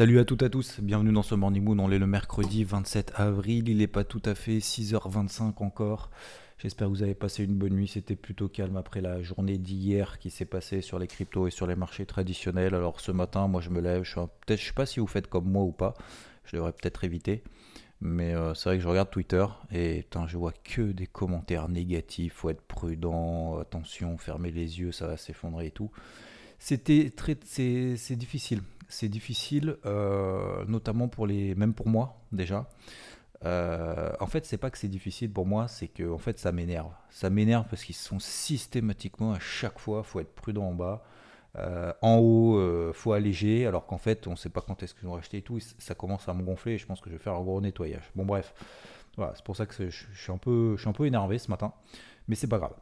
Salut à toutes et à tous, bienvenue dans ce Morning Moon. On est le mercredi 27 avril, il n'est pas tout à fait 6h25 encore. J'espère que vous avez passé une bonne nuit, c'était plutôt calme après la journée d'hier qui s'est passée sur les cryptos et sur les marchés traditionnels. Alors ce matin, moi je me lève, je je sais pas si vous faites comme moi ou pas, je devrais peut-être éviter. Mais euh, c'est vrai que je regarde Twitter et je vois que des commentaires négatifs. Faut être prudent, attention, fermez les yeux, ça va s'effondrer et tout. C'était très, c'est difficile. C'est difficile, euh, notamment pour les, même pour moi déjà. Euh, en fait, c'est pas que c'est difficile pour moi, c'est que en fait, ça m'énerve. Ça m'énerve parce qu'ils sont systématiquement à chaque fois, faut être prudent en bas. Euh, en haut, faut alléger, alors qu'en fait, on sait pas quand est-ce qu'ils ont racheté et tout. ça commence à me gonfler. Et je pense que je vais faire un gros nettoyage. Bon, bref, voilà, c'est pour ça que je, suis un peu, je suis un peu énervé ce matin, mais c'est pas grave.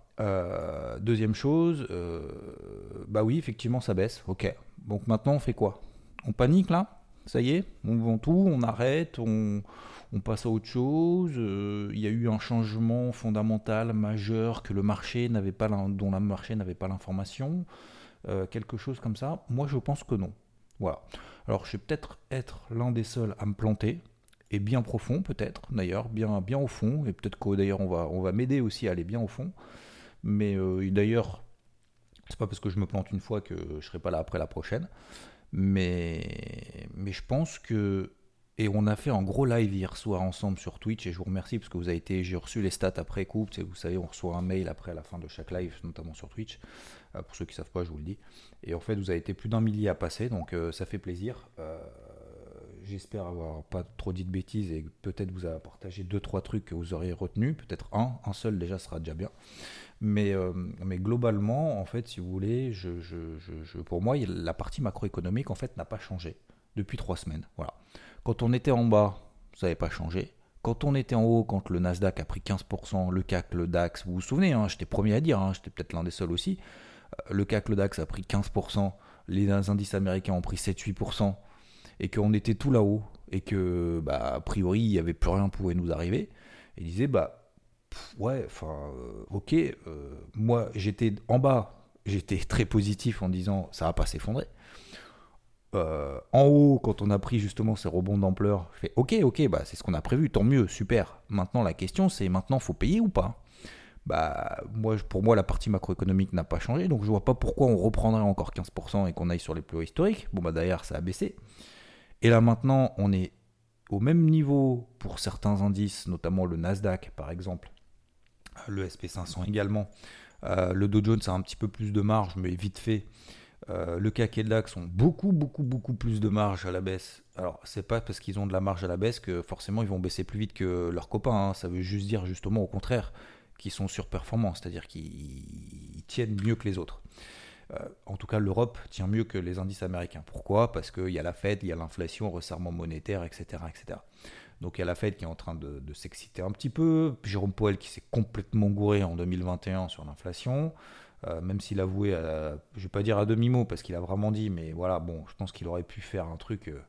Deuxième chose, bah oui, effectivement, ça baisse. Ok. Donc maintenant, on fait quoi? On panique là Ça y est On vend tout On arrête On passe à autre chose. Il y a eu un changement fondamental majeur que le marché n'avait pas, dont le marché n'avait pas l'information. Euh, quelque chose comme ça Moi, je pense que non. Voilà. Alors, je vais peut-être être, l'un des seuls à me planter, et bien profond peut-être, d'ailleurs, bien, bien au fond, et peut-être que d'ailleurs on va, on va m'aider aussi à aller bien au fond. Mais euh, d'ailleurs, c'est pas parce que je me plante une fois que je serai pas là après la prochaine. Mais, mais je pense que et on a fait un gros live hier soir ensemble sur Twitch et je vous remercie parce que vous avez été, j'ai reçu les stats après coup. Vous savez, on reçoit un mail après à la fin de chaque live, notamment sur Twitch. Euh, pour ceux qui ne savent pas, je vous le dis. Et en fait, vous avez été plus d'un millier à passer, donc euh, ça fait plaisir. Euh, j'espère avoir pas trop dit de bêtises et peut-être vous avoir partagé deux trois trucs que vous auriez retenu. Peut-être un, un seul déjà sera déjà bien. Mais, mais globalement, en fait, si vous voulez, pour moi, la partie macroéconomique en fait n'a pas changé depuis trois semaines. Voilà. Quand on était en bas, ça n'avait pas changé. Quand on était en haut, quand le Nasdaq a pris 15%, le CAC, le DAX, vous vous souvenez, hein, j'étais premier à dire, hein, j'étais peut-être l'un des seuls aussi, euh, le CAC, le DAX a pris 15%, les indices américains ont pris 7-8%, et qu'on était tout là-haut, et que, bah, a priori, il n'y avait plus rien qui pouvait nous arriver, et disait, bah, ouais, enfin, euh, ok, euh, moi, j'étais en bas, j'étais très positif en disant, ça va pas s'effondrer. en haut, quand on a pris justement ces rebonds d'ampleur, je fais ok, ok, bah c'est ce qu'on a prévu, tant mieux, super. Maintenant, la question c'est maintenant, faut payer ou pas? Bah, moi, pour moi, la partie macroéconomique n'a pas changé, donc je vois pas pourquoi on reprendrait encore 15% et qu'on aille sur les plus hauts historiques. Bon, bah d'ailleurs, ça a baissé. Et là, maintenant, on est au même niveau pour certains indices, notamment le Nasdaq, par exemple, le SP500 également. Euh, le Dow Jones a un petit peu plus de marge, mais vite fait. Euh, le CAC et ont beaucoup, beaucoup, beaucoup plus de marge à la baisse. Alors, c'est pas parce qu'ils ont de la marge à la baisse que forcément ils vont baisser plus vite que leurs copains. Hein. Ça veut juste dire justement au contraire qui sont surperformants, c'est-à-dire qu'ils tiennent mieux que les autres. Euh, en tout cas, l'Europe tient mieux que les indices américains. Pourquoi? Parce qu'il y a la Fed, il y a l'inflation, resserrement monétaire, etc., etc. Donc il y a la Fed qui est en train de, s'exciter un petit peu. Jérôme Powell qui s'est complètement gouré en 2021 sur l'inflation. Euh, même s'il a avoué, je ne vais pas dire à demi-mot parce qu'il a vraiment dit, mais voilà, bon, je pense qu'il aurait pu faire un truc euh,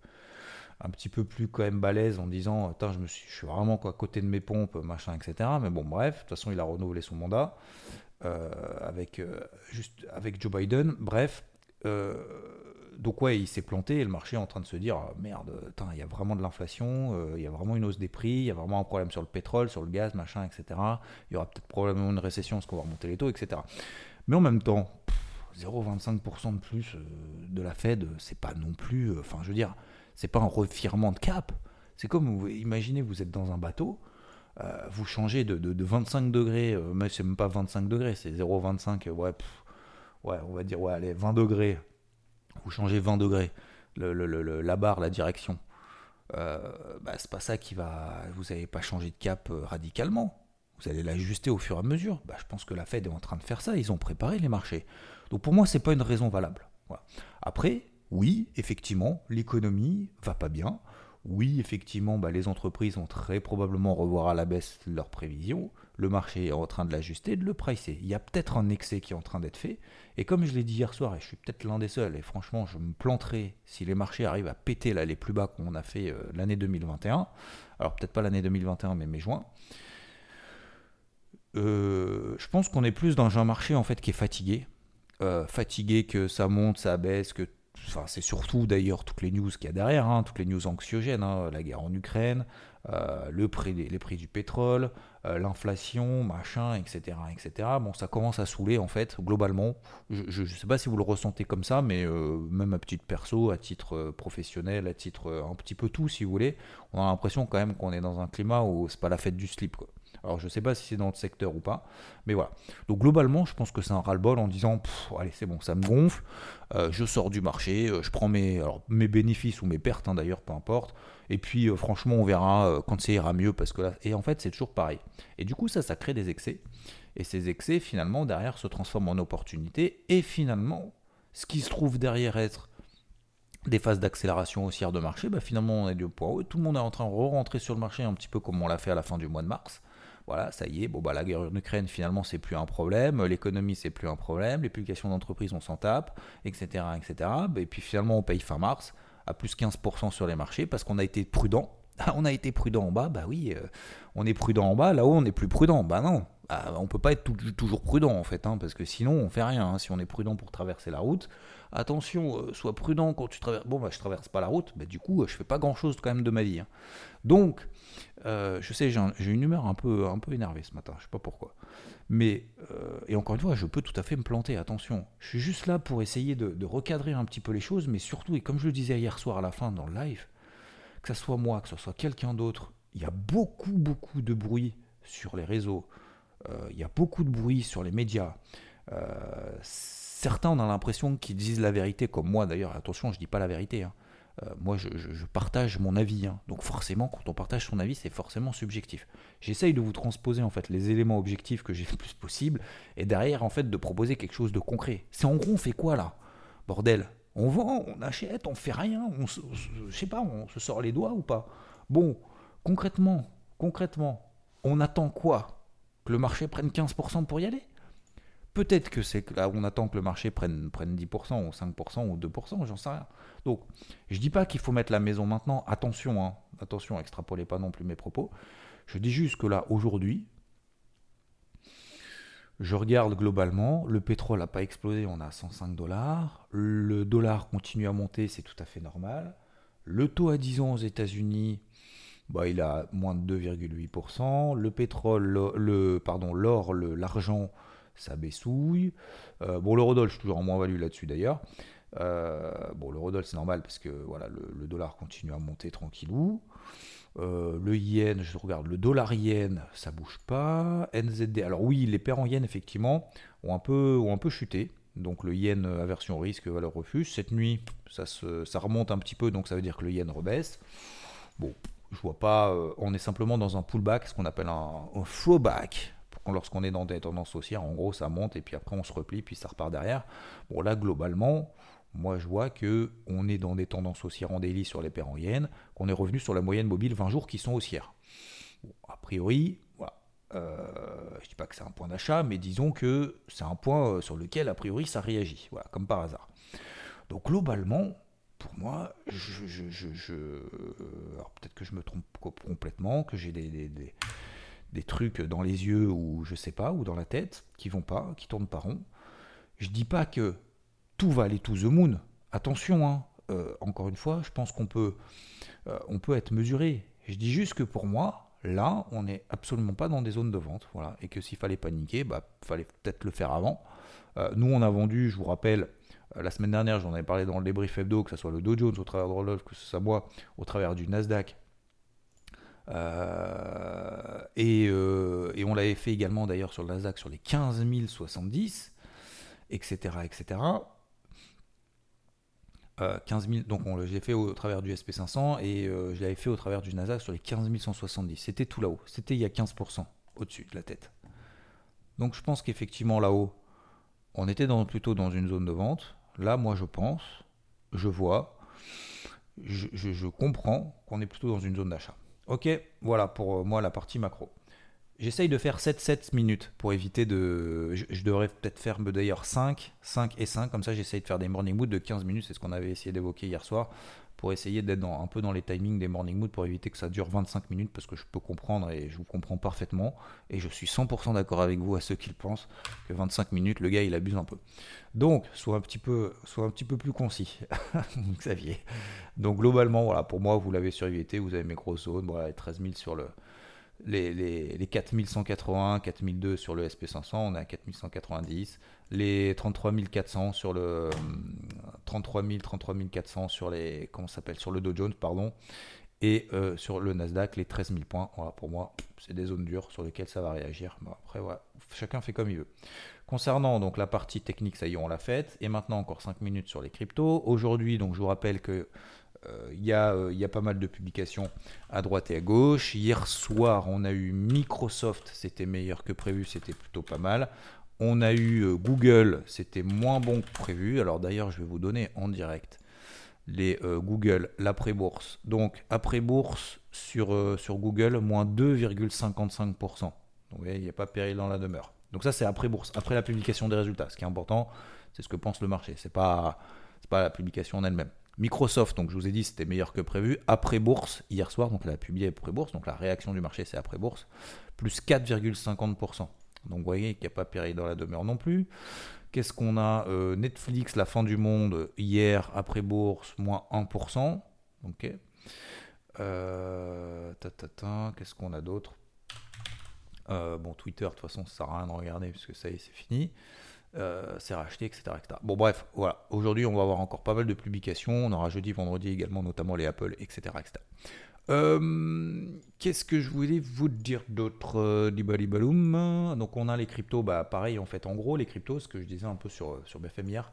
un petit peu plus quand même balèze en disant je, me suis, vraiment quoi, à côté de mes pompes, machin, etc. Mais bon, bref, de toute façon, il a renouvelé son mandat euh, avec, euh, juste, avec Joe Biden. Bref, euh, donc ouais, il s'est planté et le marché est en train de se dire ah, merde, il y a vraiment de l'inflation, il y a vraiment une hausse des prix, il y a vraiment un problème sur le pétrole, sur le gaz, machin, etc. Il y aura peut-être probablement une récession parce qu'on va remonter les taux, etc. Mais en même temps, 0,25% de plus de la Fed, c'est pas non plus. Enfin, je veux dire, c'est pas un revirement de cap. C'est comme, imaginez, vous êtes dans un bateau, euh, vous changez de, de, 25 degrés, euh, mais c'est même pas 25 degrés, c'est 0,25, euh, ouais, on va dire, ouais, allez, 20 degrés. Vous changez 20 degrés, la barre, la direction. Euh, bah, c'est pas ça qui va. Vous n'allez pas changer de cap radicalement. Vous allez l'ajuster au fur et à mesure. Bah, je pense que la Fed est en train de faire ça. Ils ont préparé les marchés. Donc pour moi, c'est pas une raison valable. Après, oui, effectivement, l'économie va pas bien. Oui, effectivement, bah, les entreprises vont très probablement revoir à la baisse leurs prévisions. Le marché est en train de l'ajuster, de le pricer. Il y a peut-être un excès qui est en train d'être fait. Et comme je l'ai dit hier soir, et je suis peut-être l'un des seuls, et franchement, je me planterai si les marchés arrivent à péter là, les plus bas qu'on a fait euh, l'année 2021. Alors peut-être pas l'année 2021, mais mai-juin. Euh, je pense qu'on est plus dans un marché en fait qui est fatigué. Euh, fatigué que ça monte, ça baisse, que Enfin, c'est surtout d'ailleurs toutes les news qu'il y a derrière, hein, toutes les news anxiogènes, hein, la guerre en Ukraine, euh, les prix du pétrole, euh, l'inflation, machin, etc., etc. Bon, ça commence à saouler en fait, globalement. Je ne sais pas si vous le ressentez comme ça, mais euh, même à titre perso, à titre professionnel, à titre un petit peu tout, si vous voulez, on a l'impression quand même qu'on est dans un climat où c'est pas la fête du slip. Alors je ne sais pas si c'est dans le secteur ou pas, mais voilà. Donc globalement, je pense que c'est un ras-le-bol en disant, allez c'est bon, ça me gonfle, euh, je sors du marché, euh, je prends mes, mes bénéfices ou mes pertes hein, d'ailleurs, peu importe. Et puis euh, franchement, on verra quand ça ira mieux parce que là, et en fait c'est toujours pareil. Et du coup ça, ça crée des excès. Et ces excès finalement derrière se transforment en opportunités. Et finalement, ce qui se trouve derrière être des phases d'accélération haussière de marché, bah finalement on est du point haut. Tout le monde est en train de re-rentrer sur le marché un petit peu comme on l'a fait à la fin du mois de mars voilà, ça y est, bon bah la guerre en Ukraine finalement c'est plus un problème, l'économie c'est plus un problème, les publications d'entreprise on s'en tape, etc., etc. Et puis finalement on paye fin mars à plus 15% sur les marchés parce qu'on a été prudent. on a été prudent en bas, bah oui, euh, on est prudent en bas, là-haut on est plus prudent, bah non, ah, on peut pas être toujours prudent en fait, hein, parce que sinon on fait rien. Hein. Si on est prudent pour traverser la route, attention, euh, sois prudent quand tu traverses. Bon, bah je traverse pas la route, bah, du coup je fais pas grand chose quand même de ma vie. Hein. Donc euh, je sais, j'ai une humeur un peu, un peu énervée ce matin, je sais pas pourquoi. Mais, euh, et encore une fois, je peux tout à fait me planter, attention. Je suis juste là pour essayer de, recadrer un petit peu les choses, mais surtout, et comme je le disais hier soir à la fin dans le live, que ce soit moi, que ce soit quelqu'un d'autre, il y a beaucoup, beaucoup de bruit sur les réseaux, euh, il y a beaucoup de bruit sur les médias. Certains, on a l'impression qu'ils disent la vérité, comme moi d'ailleurs, attention, je dis pas la vérité. Hein. Euh, moi je, partage mon avis. Hein. Donc forcément, quand on partage son avis, c'est forcément subjectif. J'essaye de vous transposer en fait les éléments objectifs que j'ai le plus possible, et derrière en fait de proposer quelque chose de concret. C'est en gros on fait quoi là? Bordel, on vend, on achète, on fait rien, on je sais pas, on se sort les doigts ou pas? Bon, concrètement, concrètement, on attend quoi? Que le marché prenne 15% pour y aller? Peut-être que c'est là on attend que le marché prenne, prenne 10% ou 5% ou 2%, j'en sais rien. Donc, je dis pas qu'il faut mettre la maison maintenant. Attention, hein, attention, extrapolez pas non plus mes propos. Je dis juste que là, aujourd'hui, je regarde globalement, le pétrole n'a pas explosé, on a 105 dollars. Le dollar continue à monter, c'est tout à fait normal. Le taux à 10 ans aux États-Unis, bah, il a moins de 2,8%. Le pétrole, le, pardon, l'or, l'argent, ça baissouille. Euh, bon, l'eurodoll, je suis toujours en moins-value là-dessus d'ailleurs. Euh, bon, l'eurodoll, c'est normal parce que voilà, le, dollar continue à monter tranquillou. Euh, le yen, je regarde, le dollar yen, ça bouge pas. NZD, alors oui, les paires en yen, effectivement, ont un peu, ont un peu chuté. Donc le yen aversion risque, valeur refuge. Cette nuit, ça, se, ça remonte un petit peu, donc ça veut dire que le yen rebaisse. Bon, je vois pas, on est simplement dans un pullback, ce qu'on appelle un, un flowback lorsqu'on est dans des tendances haussières, en gros, ça monte et puis après on se replie, puis ça repart derrière. Bon, là, globalement, moi je vois que on est dans des tendances haussières en daily sur les paires en yens, qu'on est revenu sur la moyenne mobile 20 jours qui sont haussières. a priori, voilà. Euh, je dis pas que c'est un point d'achat, mais disons que c'est un point euh, sur lequel a priori ça réagit, voilà, comme par hasard. Donc globalement, pour moi, je, alors peut-être que je me trompe complètement, que j'ai des trucs dans les yeux ou je sais pas, ou dans la tête, qui vont pas, qui tournent pas rond. Je dis pas que tout va aller to the moon. Attention, hein. Euh, encore une fois, je pense qu'on peut, euh, on peut être mesuré. Je dis juste que pour moi, là, on n'est absolument pas dans des zones de vente, voilà, et que s'il fallait paniquer, bah, fallait peut-être le faire avant. Euh, nous, on a vendu, je vous rappelle, la semaine dernière, j'en avais parlé dans le débrief hebdo, que ce soit le Dow Jones au travers de Rolloff, que ce soit moi au travers du Nasdaq, euh, euh, et, on l'avait fait également d'ailleurs sur le Nasdaq sur les 15 070, etc. etc. 15 000, donc je l'ai fait au travers du SP500 et euh, je l'avais fait au travers du Nasdaq sur les 15 170. C'était tout là-haut, c'était il y a 15% au-dessus de la tête. Donc je pense qu'effectivement là-haut, on était plutôt dans une zone de vente. là, moi, je pense, je vois, je, comprends qu'on est plutôt dans une zone d'achat. Ok, voilà pour euh, moi la partie macro. J'essaye de faire 7-7 minutes pour éviter de. Je, devrais peut-être faire d'ailleurs 5, 5 et 5, comme ça j'essaye de faire des morning moods de 15 minutes, c'est ce qu'on avait essayé d'évoquer hier soir, pour essayer d'être un peu dans les timings des morning moods pour éviter que ça dure 25 minutes, parce que je peux comprendre et je vous comprends parfaitement, et je suis 100% d'accord avec vous à ceux qui le pensent, que 25 minutes, le gars il abuse un peu. Donc, soit un petit peu, soit un petit peu plus concis, Xavier. Donc globalement, voilà, pour moi, vous l'avez sur vous avez mes grosses zones, voilà, 13 000 sur le les, les, les 4180, 4002 sur le SP500, on est à 4190. Les 33400 sur le 33 000, 33 400 sur les comment s'appelle sur le Dow Jones, pardon. Et euh, sur le Nasdaq, les 13 000 points. Voilà, pour moi, c'est des zones dures sur lesquelles ça va réagir. Bon, après, voilà, chacun fait comme il veut. Concernant donc la partie technique, ça y est, on l'a faite. Et maintenant, encore 5 minutes sur les cryptos. Aujourd'hui, donc je vous rappelle que euh, il euh, y, a pas mal de publications à droite et à gauche. Hier soir, on a eu Microsoft, c'était meilleur que prévu, c'était plutôt pas mal. On a eu euh, Google, c'était moins bon que prévu. Alors d'ailleurs, je vais vous donner en direct les Google, l'après-bourse. Donc après-bourse sur, sur Google, moins 2,55%. Donc vous voyez, il n'y a pas péril dans la demeure. Donc ça, c'est après-bourse, après la publication des résultats. Ce qui est important, c'est ce que pense le marché. Ce n'est pas, pas la publication en elle-même. Microsoft, donc je vous ai dit, c'était meilleur que prévu. Après bourse, hier soir, donc elle a publié après bourse, donc la réaction du marché, c'est après bourse, plus 4,50%. Donc vous voyez qu'il n'y a pas péril dans la demeure non plus. Qu'est-ce qu'on a euh, Netflix, la fin du monde, hier, après bourse, moins 1%. Ok. Euh, Qu'est-ce qu'on a d'autre? Euh, Bon, Twitter, de toute façon, ça sert à rien de regarder puisque ça y est, c'est fini. C'est racheté, etc., Bon, bref, voilà. Aujourd'hui, on va avoir encore pas mal de publications. On aura jeudi, vendredi également, notamment les Apple, etc. Euh, qu'est-ce que je voulais vous dire d'autre euh, Donc, on a les cryptos, bah, pareil, en fait, en gros, les cryptos, ce que je disais un peu sur, sur BFM hier,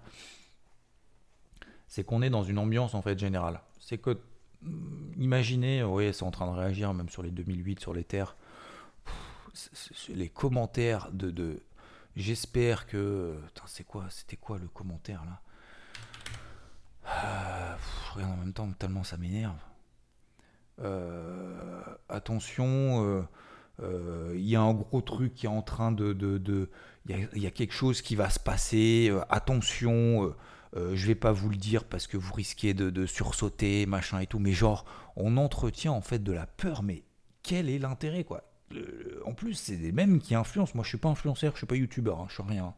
c'est qu'on est dans une ambiance, en fait, générale. C'est que, mm, imaginez, oui, c'est en train de réagir, même sur les 2008, sur les terres, les commentaires de J'espère que. c'est quoi C'était quoi le commentaire là? Ah, Regarde en même temps, tellement ça m'énerve. Euh, attention, euh, euh, il y a un gros truc qui est en train de. Il y, a quelque chose qui va se passer. attention, je vais pas vous le dire parce que vous risquez de, de, sursauter, machin et tout. Mais genre, on entretient en fait de la peur. Mais quel est l'intérêt quoi? En plus, c'est des mêmes qui influencent. Moi, je suis pas influenceur, je suis pas youtubeur, hein, je suis rien.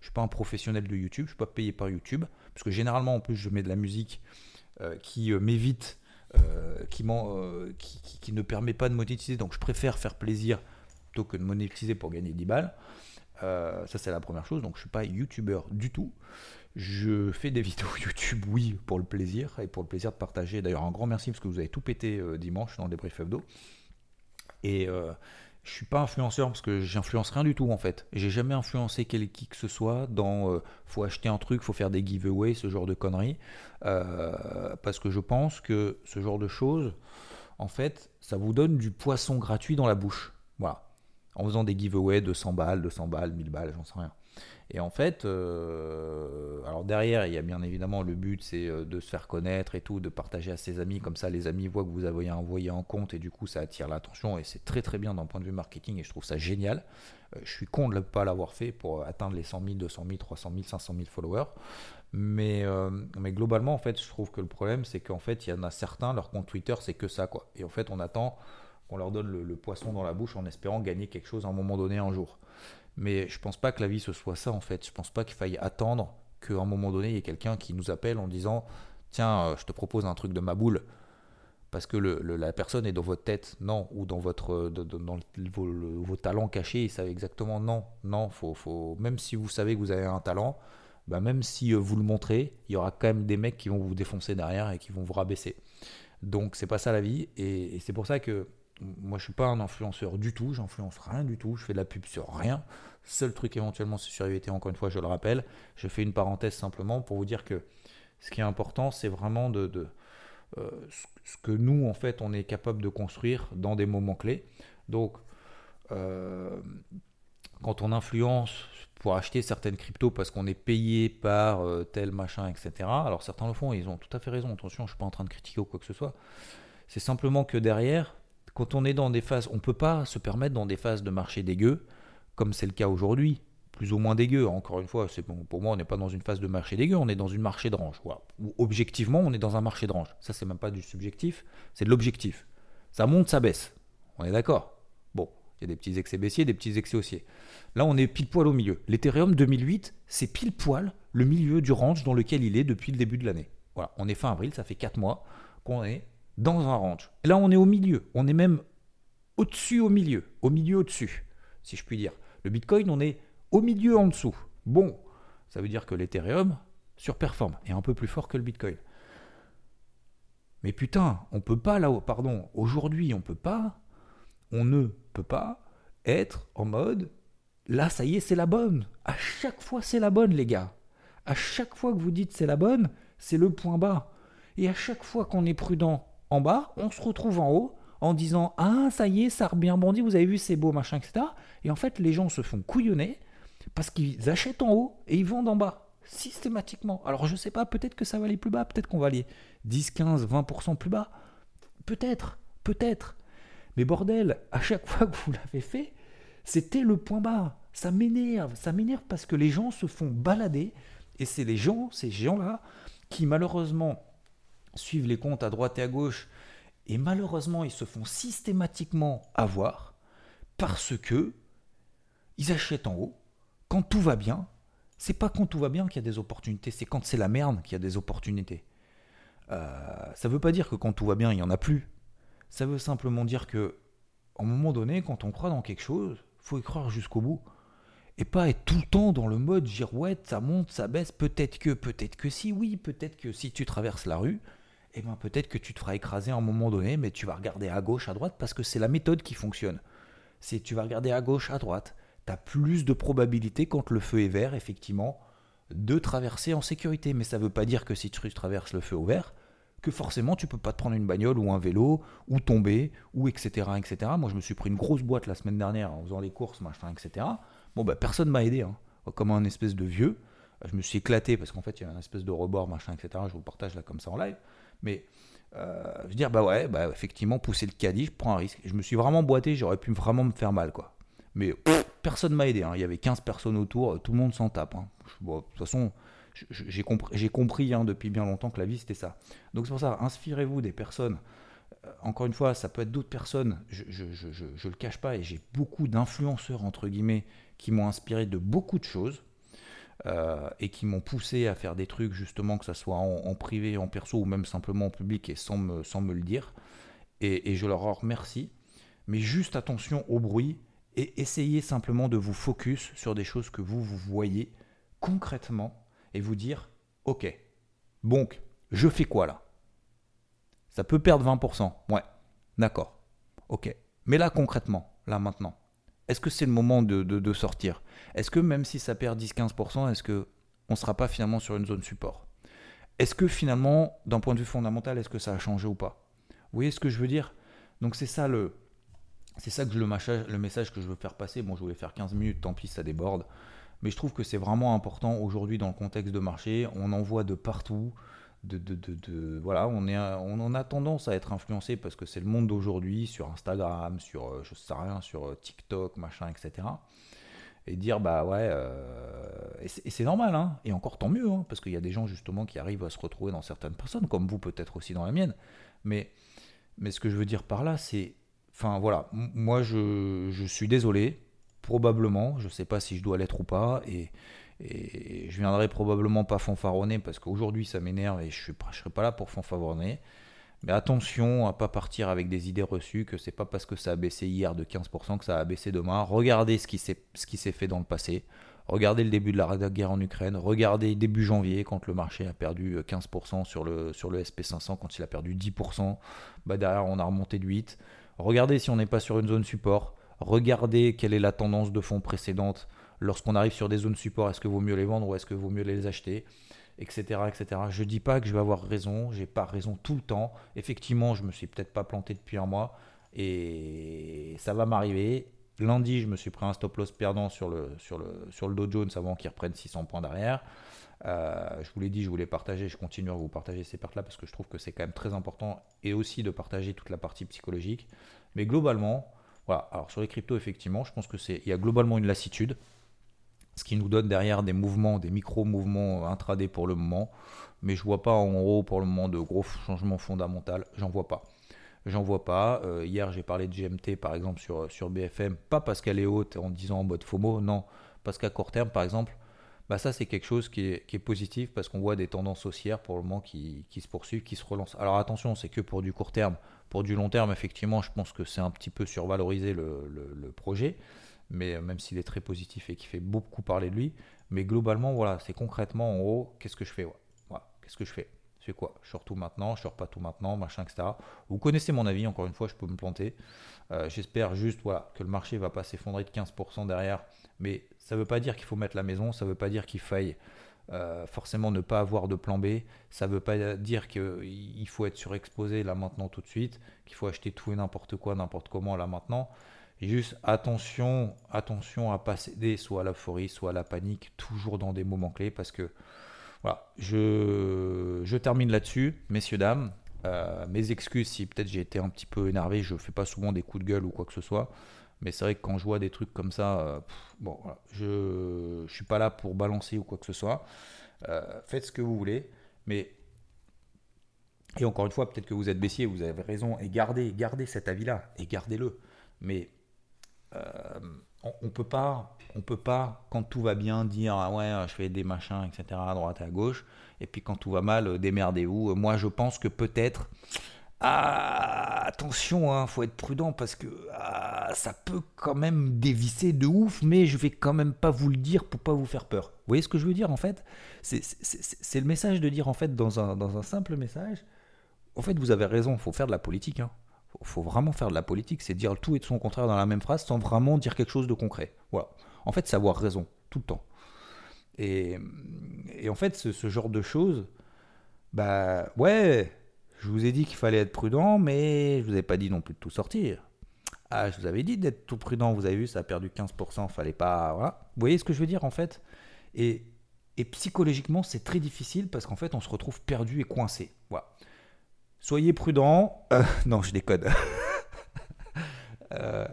Je suis pas un professionnel de YouTube, je suis pas payé par YouTube. Parce que généralement, en plus, je mets de la musique euh, qui euh, euh, qui, qui, ne permet pas de monétiser. Donc, je préfère faire plaisir plutôt que de monétiser pour gagner 10 balles. ça, c'est la première chose. Donc, je suis pas youtubeur du tout. Je fais des vidéos YouTube, oui, pour le plaisir et pour le plaisir de partager. D'ailleurs, un grand merci parce que vous avez tout pété dimanche dans le débrief hebdo. Et euh, je suis pas influenceur parce que j'influence rien du tout en fait. J'ai jamais influencé qui que ce soit dans euh, faut acheter un truc, faut faire des giveaways, ce genre de conneries. Euh, parce que je pense que ce genre de choses, en fait, ça vous donne du poisson gratuit dans la bouche. Voilà. En faisant des giveaways de 100 balles, 200 balles, 1000 balles, j'en sais rien. Et en fait, euh, alors derrière, il y a bien évidemment le but, c'est euh, de se faire connaître et tout, de partager à ses amis. Comme ça, les amis voient que vous avez envoyé en compte et du coup, ça attire l'attention. Et c'est très très bien d'un point de vue marketing et je trouve ça génial. Euh, je suis con de ne pas l'avoir fait pour atteindre les 100 000, 200 000, 300 000, 500 000 followers. Mais, mais globalement, en fait, je trouve que le problème, c'est qu'en fait, il y en a certains, leur compte Twitter, c'est que ça, quoi. Et en fait, on attend qu'on leur donne le, le, poisson dans la bouche en espérant gagner quelque chose à un moment donné un jour. Mais je pense pas que la vie ce soit ça en fait. Je pense pas qu'il faille attendre qu'à un moment donné il y ait quelqu'un qui nous appelle en disant tiens euh, je te propose un truc de ma boule parce que la personne est dans votre tête non. Ou dans votre dans vos, talents cachés ils savent exactement non. Non faut faut même si vous savez que vous avez un talent bah même si euh, vous le montrez il y aura quand même des mecs qui vont vous défoncer derrière et qui vont vous rabaisser. Donc c'est pas ça la vie. Et c'est pour ça que moi, je suis pas un influenceur du tout, j'influence rien du tout, je fais de la pub sur rien. Seul truc éventuellement, c'est sur IVT, encore une fois, je le rappelle. Je fais une parenthèse simplement pour vous dire que ce qui est important, c'est vraiment de, euh, ce que nous, en fait, on est capable de construire dans des moments clés. Donc, euh, quand on influence pour acheter certaines cryptos parce qu'on est payé par euh, tel machin, etc. Alors certains le font ils ont tout à fait raison. Attention, je ne suis pas en train de critiquer ou quoi que ce soit. C'est simplement que derrière, quand on est dans des phases, on ne peut pas se permettre dans des phases de marché dégueu, comme c'est le cas aujourd'hui, plus ou moins dégueu. Encore une fois, pour moi, on n'est pas dans une phase de marché dégueu, on est dans une marché de range. Ou objectivement, on est dans un marché de range. Ça, c'est même pas du subjectif, c'est de l'objectif. Ça monte, ça baisse. On est d'accord? Bon, il y a des petits excès baissiers, des petits excès haussiers. Là, on est pile poil au milieu. L'Ethereum 2008, c'est pile poil le milieu du range dans lequel il est depuis le début de l'année. On est fin avril, ça fait 4 mois qu'on est dans un range. Là, on est au milieu. On est même au-dessus, au milieu. Au milieu, au-dessus, si je puis dire. Le Bitcoin, on est au milieu, en dessous. Bon, ça veut dire que l'Ethereum surperforme et un peu plus fort que le Bitcoin. Mais putain, on peut pas là, pardon, aujourd'hui, on peut pas, on ne peut pas être en mode Là, ça y est, c'est la bonne. À chaque fois, c'est la bonne, les gars. À chaque fois que vous dites c'est la bonne, c'est le point bas. Et à chaque fois qu'on est prudent en bas, on se retrouve en haut en disant Ah, ça y est, ça a vous avez vu, c'est beau, machin, etc. Et en fait, les gens se font couillonner parce qu'ils achètent en haut et ils vendent en bas. Systématiquement. Alors, je sais pas, peut-être que ça va aller plus bas, peut-être qu'on va aller 10, 15, 20% plus bas. Peut-être, peut-être. Mais bordel, à chaque fois que vous l'avez fait, c'était le point bas. Ça m'énerve, ça m'énerve parce que les gens se font balader et c'est les gens, ces gens-là, qui malheureusement suivent les comptes à droite et à gauche et malheureusement ils se font systématiquement avoir parce que ils achètent en haut quand tout va bien. C'est pas quand tout va bien qu'il y a des opportunités, c'est quand c'est la merde qu'il y a des opportunités. Euh, ça veut pas dire que quand tout va bien, il y en a plus. Ça veut simplement dire que, à un moment donné, quand on croit dans quelque chose, faut y croire jusqu'au bout. Et pas être tout le temps dans le mode girouette, ça monte, ça baisse, peut-être que, peut-être que si, oui, peut-être que si tu traverses la rue, eh ben peut-être que tu te feras écraser à un moment donné, mais tu vas regarder à gauche, à droite, parce que c'est la méthode qui fonctionne. C'est tu vas regarder à gauche, à droite, tu as plus de probabilité quand le feu est vert, effectivement, de traverser en sécurité. Mais ça ne veut pas dire que si tu traverses le feu au vert, que forcément tu peux pas te prendre une bagnole ou un vélo ou tomber ou etc etc. Moi je me suis pris une grosse boîte la semaine dernière en faisant les courses machin etc. Bon bah personne m'a aidé hein. comme un espèce de vieux. Je me suis éclaté parce qu'en fait il y a un espèce de rebord machin etc. Je vous partage là comme ça en live. Mais euh, je veux dire bah ouais bah effectivement pousser le caddie je prends un risque. Je me suis vraiment boité j'aurais pu vraiment me faire mal quoi. Mais personne m'a aidé. Hein. Il y avait 15 personnes autour tout le monde s'en tape. Hein. de toute façon j'ai compris, compris hein, depuis bien longtemps que la vie c'était ça. Donc c'est pour ça, inspirez-vous des personnes. Euh, encore une fois, ça peut être d'autres personnes, je ne le cache pas, et j'ai beaucoup d'influenceurs, entre guillemets, qui m'ont inspiré de beaucoup de choses. Euh, et qui m'ont poussé à faire des trucs justement que ce soit en, privé, en perso ou même simplement en public et sans me, sans me le dire. Et, je leur remercie. Mais juste attention au bruit et essayez simplement de vous focus sur des choses que vous, vous voyez concrètement et vous dire, ok, donc, je fais quoi là? Ça peut perdre 20%, ouais, d'accord, ok. Mais là, concrètement, là maintenant, est-ce que c'est le moment de, sortir? Est-ce que même si ça perd 10-15%, est-ce que on ne sera pas finalement sur une zone support? Est-ce que finalement, d'un point de vue fondamental, est-ce que ça a changé ou pas? Vous voyez ce que je veux dire? Donc c'est ça le... Le, le message que je veux faire passer. Bon, je voulais faire 15 minutes, tant pis, ça déborde. Mais je trouve que c'est vraiment important aujourd'hui dans le contexte de marché. On en voit de partout. De, de, de, voilà, on, est, on en a tendance à être influencé parce que c'est le monde d'aujourd'hui sur Instagram, sur euh, je sais rien, sur euh, TikTok, machin, etc. Et dire bah ouais, euh, et c'est normal, hein, et encore tant mieux, hein, parce qu'il y a des gens justement qui arrivent à se retrouver dans certaines personnes, comme vous peut-être aussi dans la mienne. Mais, mais ce que je veux dire par là, c'est, enfin voilà, moi je, je suis désolé, probablement, je sais pas si je dois l'être ou pas, et, et, je viendrai probablement pas fanfaronner parce qu'aujourd'hui ça m'énerve et je ne serai pas là pour fanfaronner. Mais attention à pas partir avec des idées reçues que c'est pas parce que ça a baissé hier de 15% que ça a baissé demain. Regardez ce qui s'est fait dans le passé. Regardez le début de la guerre en Ukraine. Regardez début janvier quand le marché a perdu 15% sur le, sur le SP500, quand il a perdu 10%. Bah derrière on a remonté de 8. Regardez si on n'est pas sur une zone support regardez quelle est la tendance de fond précédente. Lorsqu'on arrive sur des zones support, est-ce que vaut mieux les vendre ou est-ce que vaut mieux les acheter etc., etc. Je dis pas que je vais avoir raison, j'ai pas raison tout le temps. Effectivement, je me suis peut-être pas planté depuis un mois et ça va m'arriver. Lundi, je me suis pris un stop loss perdant sur le, sur le, sur le Dow Jones avant qu'il reprenne 600 points derrière. Euh, je vous l'ai dit, je voulais partager, je continue à vous partager ces pertes-là parce que je trouve que c'est quand même très important et aussi de partager toute la partie psychologique. Mais globalement, voilà. Alors sur les cryptos, effectivement, je pense que c'est, il y a globalement une lassitude, ce qui nous donne derrière des mouvements, des micro-mouvements intraday pour le moment. Mais je vois pas en gros pour le moment de gros changements fondamentaux. J'en vois pas. J'en vois pas. Euh, hier, j'ai parlé de GMT par exemple sur, sur BFM, pas parce qu'elle est haute en disant en mode FOMO, non, parce qu'à court terme, par exemple, bah ça c'est quelque chose qui est, positif parce qu'on voit des tendances haussières pour le moment qui, se poursuivent, qui se relancent. Alors attention, c'est que pour du court terme. Pour du long terme, effectivement, je pense que c'est un petit peu survalorisé le, projet, mais même s'il est très positif et qui fait beaucoup parler de lui. Mais globalement, voilà, c'est concrètement en haut, qu'est-ce que je fais Qu'est-ce que je fais? Je fais quoi? Je sors tout maintenant, je sors pas tout maintenant, machin, etc. Vous connaissez mon avis, encore une fois, je peux me planter. Euh, j'espère juste voilà, que le marché va pas s'effondrer de 15% derrière. Mais ça ne veut pas dire qu'il faut mettre la maison, ça ne veut pas dire qu'il faille euh, forcément ne pas avoir de plan B. Ça ne veut pas dire qu'il faut être surexposé là maintenant tout de suite, qu'il faut acheter tout et n'importe quoi, n'importe comment là maintenant. Juste attention, attention à pas céder soit à l'euphorie, soit à la panique, toujours dans des moments clés parce que voilà, je, je termine là-dessus, messieurs, dames. Euh, mes excuses si peut-être j'ai été un petit peu énervé, je fais pas souvent des coups de gueule ou quoi que ce soit. Mais c'est vrai que quand je vois des trucs comme ça, euh, bon, je ne suis pas là pour balancer ou quoi que ce soit. Euh, faites ce que vous voulez. Mais, et encore une fois, peut-être que vous êtes baissier, vous avez raison, et gardez, gardez cet avis-là, et gardez-le. Mais on ne peut pas on peut pas, quand tout va bien, dire ah ouais, je fais des machins, etc. à droite à gauche. Et puis quand tout va mal, euh, démerdez-vous. Moi, je pense que peut-être. Ah, attention, hein, faut être prudent parce que ah, ça peut quand même dévisser de ouf, mais je vais quand même pas vous le dire pour pas vous faire peur. Vous voyez ce que je veux dire en fait? C'est le message de dire en fait dans un, dans un simple message. En fait, vous avez raison, faut faire de la politique. Hein. Faut, vraiment faire de la politique, c'est dire tout et de son contraire dans la même phrase sans vraiment dire quelque chose de concret. Voilà en fait, savoir raison, tout le temps. Et, en fait, ce, genre de choses, bah ouais, je vous ai dit qu'il fallait être prudent, mais je vous ai pas dit non plus de tout sortir. Ah, je vous avais dit d'être tout prudent, vous avez vu, ça a perdu 15%, fallait pas. Voilà. Vous voyez ce que je veux dire en fait? Et, psychologiquement, c'est très difficile parce qu'en fait, on se retrouve perdu et coincé. Voilà. Soyez prudent. Euh, non, je décode. euh,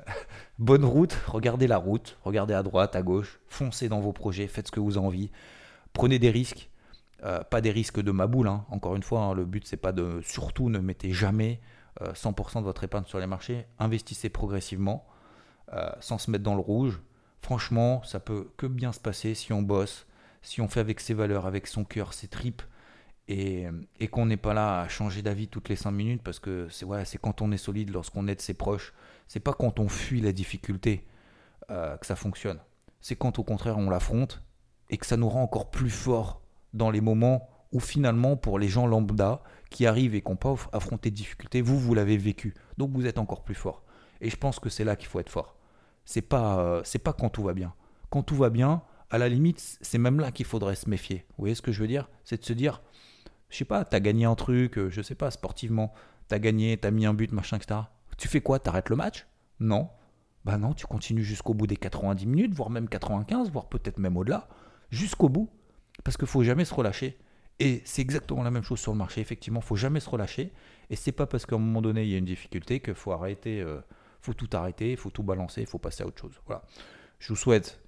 Bonne route, regardez la route, regardez à droite, à gauche, foncez dans vos projets, faites ce que vous avez envie, prenez des risques, euh, pas des risques de maboule, hein. encore une fois, hein, le but c'est pas de, surtout ne mettez jamais 100% euh, de votre épargne sur les marchés, investissez progressivement, sans se mettre dans le rouge, franchement ça peut que bien se passer si on bosse, si on fait avec ses valeurs, avec son cœur, ses tripes, et, qu'on n'est pas là à changer d'avis toutes les 5 minutes parce que c'est ouais, quand on est solide, lorsqu'on aide ses proches, c'est pas quand on fuit la difficulté euh, que ça fonctionne. C'est quand au contraire on l'affronte et que ça nous rend encore plus fort dans les moments où finalement pour les gens lambda qui arrivent et qui n'ont pas affronté de difficultés, vous, vous l'avez vécu. Donc vous êtes encore plus fort. Et je pense que c'est là qu'il faut être fort. C'est pas, euh, c'est pas quand tout va bien. Quand tout va bien, à la limite, c'est même là qu'il faudrait se méfier. Vous voyez ce que je veux dire? C'est de se dire, je sais pas, t'as gagné un truc, euh, je sais pas, sportivement, t'as gagné, t'as mis un but, machin, etc. Tu fais quoi? T'arrêtes le match? Non. Bah non, tu continues jusqu'au bout des 90 minutes, voire même 95, voire peut-être même au-delà, jusqu'au bout. Parce qu'il faut jamais se relâcher. Et c'est exactement la même chose sur le marché, effectivement, faut jamais se relâcher. Et c'est pas parce qu'à un moment donné, il y a une difficulté qu'il faut arrêter, euh, faut tout arrêter, faut tout balancer, faut passer à autre chose. Voilà. Je vous souhaite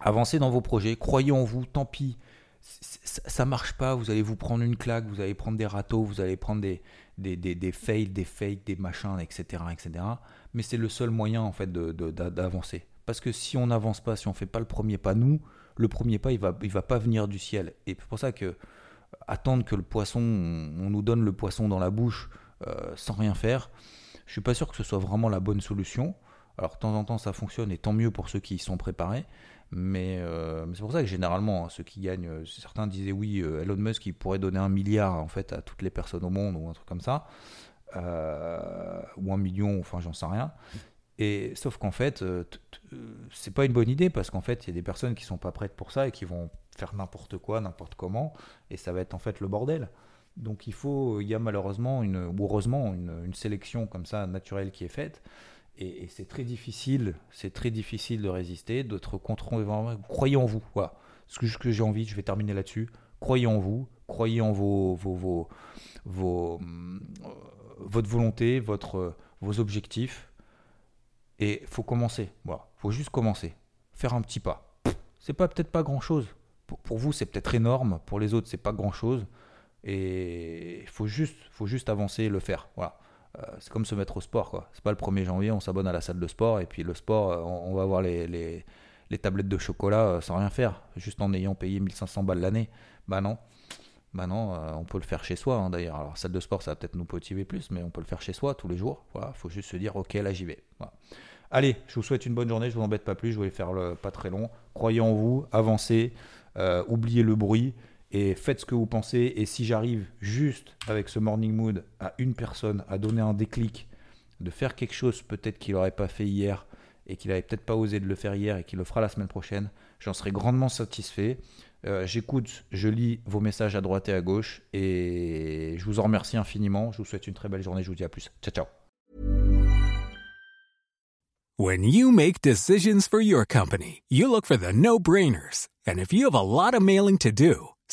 avancer dans vos projets, croyez en vous, tant pis ça marche pas, vous allez vous prendre une claque, vous allez prendre des râteaux, vous allez prendre des, des, des, des fails, des fakes, des machins, etc. etc. Mais c'est le seul moyen en fait d'avancer. De, Parce que si on n'avance pas, si on fait pas le premier pas, nous, le premier pas, il va, il va pas venir du ciel. Et c'est pour ça que attendre que le poisson, on, nous donne le poisson dans la bouche euh, sans rien faire, je suis pas sûr que ce soit vraiment la bonne solution. Alors de temps en temps ça fonctionne et tant mieux pour ceux qui y sont préparés. Euh, mais, c'est pour ça que généralement, hein, ceux qui gagnent, euh, certains disaient oui, euh, Elon Musk, il pourrait donner un milliard en fait à toutes les personnes au monde ou un truc comme ça, ou un million, enfin j'en sais rien. Et sauf qu'en fait, c'est pas une bonne idée parce qu'en fait, il y a des personnes qui sont pas prêtes pour ça et qui vont faire n'importe quoi, n'importe comment, et ça va être en fait le bordel. Donc il faut, il y a malheureusement ou heureusement une sélection comme ça naturelle qui est faite Et, c'est très difficile, c'est très difficile de résister, d'être contre. Croyez en vous. Voilà. Ce que, j'ai envie, je vais terminer là-dessus. Croyez en vous, croyez en vos, vos, vos, vos euh, votre volonté, votre, vos objectifs. Et faut commencer. Voilà. Faut juste commencer. Faire un petit pas. C'est pas peut-être pas grand-chose. Pour, pour, vous, c'est peut-être énorme. Pour les autres, c'est pas grand-chose. Et il faut juste, faut juste avancer et le faire. Voilà. Euh, c'est comme se mettre au sport. quoi. C'est pas le 1er janvier, on s'abonne à la salle de sport et puis le sport, euh, on, va avoir les, les, tablettes de chocolat euh, sans rien faire, juste en ayant payé 1500 balles l'année. Bah non. Bah non, on peut le faire chez soi hein, d'ailleurs. Alors, salle de sport, ça va peut-être nous motiver plus, mais on peut le faire chez soi tous les jours. Voilà, faut juste se dire, ok, là j'y vais. Allez, je vous souhaite une bonne journée, je vous embête pas plus, je vais faire le pas très long. Croyez en vous, avancez, oubliez le bruit et faites ce que vous pensez. Et si j'arrive juste avec ce morning mood à une personne à donner un déclic, de faire quelque chose peut-être qu'il n'aurait pas fait hier et qu'il n'avait peut-être pas osé de le faire hier et qu'il le fera la semaine prochaine, j'en serai grandement satisfait. Euh, j'écoute, je lis vos messages à droite et à gauche et je vous en remercie infiniment. Je vous souhaite une très belle journée. Je vous dis à plus. Ciao, ciao. When you make decisions for your company, you look for the no-brainers. And if you have a lot of mailing to do,